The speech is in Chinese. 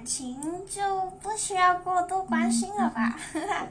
感情就不需要过度关心了吧。哈